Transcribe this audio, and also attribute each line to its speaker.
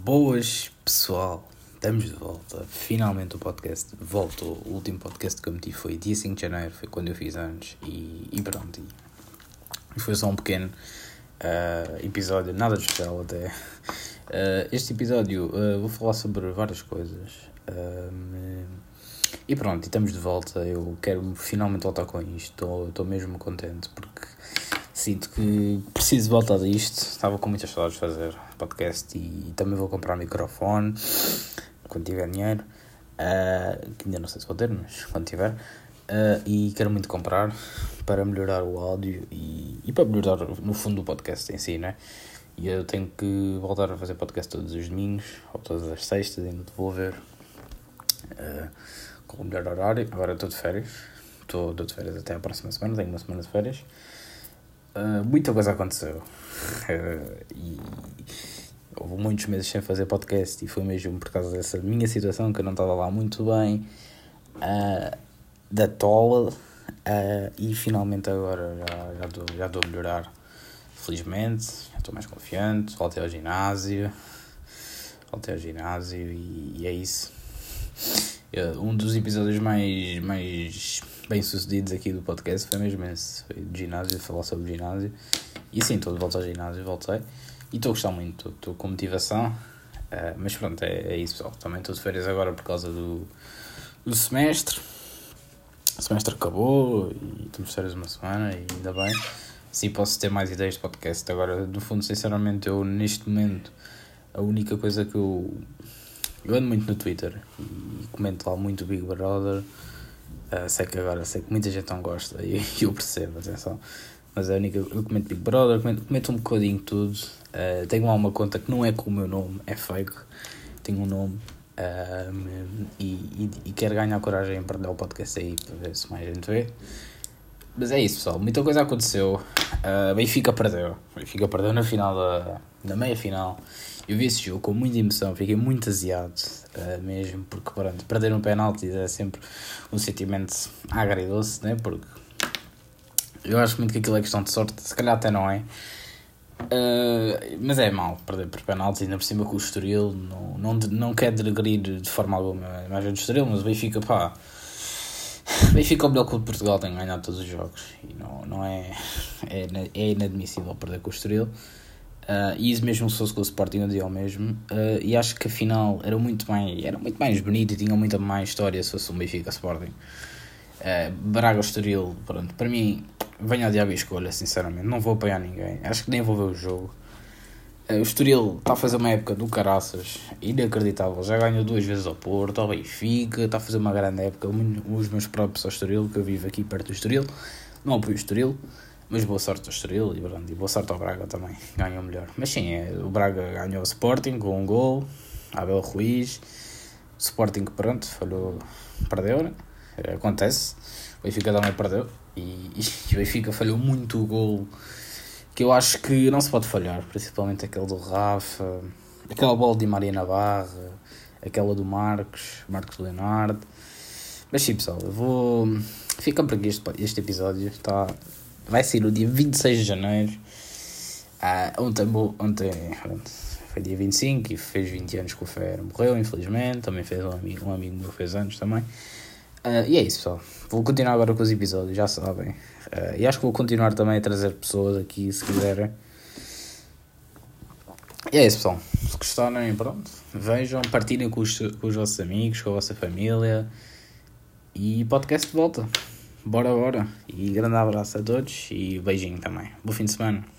Speaker 1: Boas pessoal, estamos de volta. Finalmente o podcast voltou. O último podcast que eu meti foi dia 5 de janeiro, foi quando eu fiz anos e, e pronto. E foi só um pequeno uh, episódio, nada de especial até. Uh, este episódio uh, vou falar sobre várias coisas. e pronto, e estamos de volta. Eu quero finalmente voltar com isto. Estou mesmo contente porque sinto que preciso voltar a isto. Estava com muitas saudades de fazer podcast e, também vou comprar um microfone quando tiver dinheiro. Uh, que ainda não sei se vou ter, mas quando tiver. Uh, e quero muito comprar para melhorar o áudio e, e para melhorar no fundo o podcast em si, né? E eu tenho que voltar a fazer podcast todos os domingos ou todas as sextas, ainda vou ver uh, com o melhor horário. Agora estou de férias, estou de férias até a próxima semana, tenho uma semana de férias. Uh, muita coisa aconteceu. Uh, e houve muitos meses sem fazer podcast e foi mesmo por causa dessa minha situação que eu não estava lá muito bem. Uh, da tola. e finalmente agora já, já, estou, já estou a melhorar. Felizmente, já estou mais confiante. Voltei ao ginásio. Voltei ao ginásio e, e é isso. Um dos episódios mais, mais bem-sucedidos aqui do podcast foi mesmo esse. Foi de ginásio, falar sobre ginásio. E sim, estou de volta ao ginásio, voltei. E estou a gostar muito, estou com motivação. Uh, mas pronto, é, é isso pessoal. Também estou de férias agora por causa do, do semestre. O semestre acabou e estamos de férias uma semana e ainda bem. Sim, posso ter mais ideias de podcast. Agora, no fundo, sinceramente, eu neste momento, a única coisa que eu. Eu ando muito no Twitter e comento lá muito Big Brother. Uh, sei que agora, sei que muita gente não gosta e eu percebo, atenção. Mas é a única. Eu comento Big Brother, comento, comento um bocadinho tudo. Uh, tenho lá uma conta que não é com o meu nome, é fake. Tenho um nome. Uh, e, e, e, quero ganhar coragem em perder o podcast aí para ver se mais gente vê. Mas é isso, pessoal. Muita coisa aconteceu. Uh, Benfica perdeu. Benfica perdeu na final da, na meia final. Eu vi esse jogo com muita emoção, fiquei muito aziado uh, mesmo, porque pronto, perder um penalti é sempre um sentimento agridoce, né? Porque eu acho muito que aquilo é questão de sorte, se calhar até não é. Uh, mas é mal perder por penalti, ainda por cima com o Estoril. Não, não, não quer degredir de forma alguma a imagem do Estoril, mas o Benfica, pá. Benfica é o melhor clube de Portugal, tem ganhado todos os jogos. E não, não é, é, é inadmissível perder com o Estoril. Uh, e isso mesmo se fosse com o Sporting eu dizia o mesmo. Uh, e acho que a final era muito mais era muito mais bonito e tinha muita mais história se fosse um Benfica Sporting. Uh, Braga Estoril pronto para mim venha a diabo escolha sinceramente. Não vou apoiar ninguém. Acho que nem vou ver o jogo o Estoril está a fazer uma época do caraças inacreditável. Já ganhou duas vezes ao Porto ao Benfica está a fazer uma grande época. Os meus próprios ao Estoril que eu vivo aqui perto do Estoril. Não apoio o Estoril mas boa sorte ao Estoril e, pronto, e boa sorte ao Braga também, ganhou melhor. Mas sim, é, o Braga ganhou o Sporting com um gol, Abel Ruiz, o Sporting pronto, falhou, perdeu, né? É, acontece, o Benfica também perdeu e, e o Benfica falhou muito o gol que eu acho que não se pode falhar, principalmente aquele do Rafa, aquela bola de Maria Navarra, aquela do Marcos, Marcos Leonardo. Mas sim pessoal, eu vou. Fica por aqui este, este episódio, está vai sair no dia 26 de janeiro. Ah, ontem, ontem foi dia 25 e fez 20 anos que o Fer morreu, infelizmente. Também fez um amigo, um amigo meu fez anos também. Uh, e é isso, pessoal. Vou continuar agora com os episódios, já sabem. Uh, e acho que vou continuar também a trazer pessoas aqui, se quiserem. E é isso, pessoal. Se gostarem, pronto. Vejam, partilhem com os, com os vossos amigos, com a vossa família. E podcast de volta bora, bora. E grande abraço a todos e beijinho também. Bom fim de semana.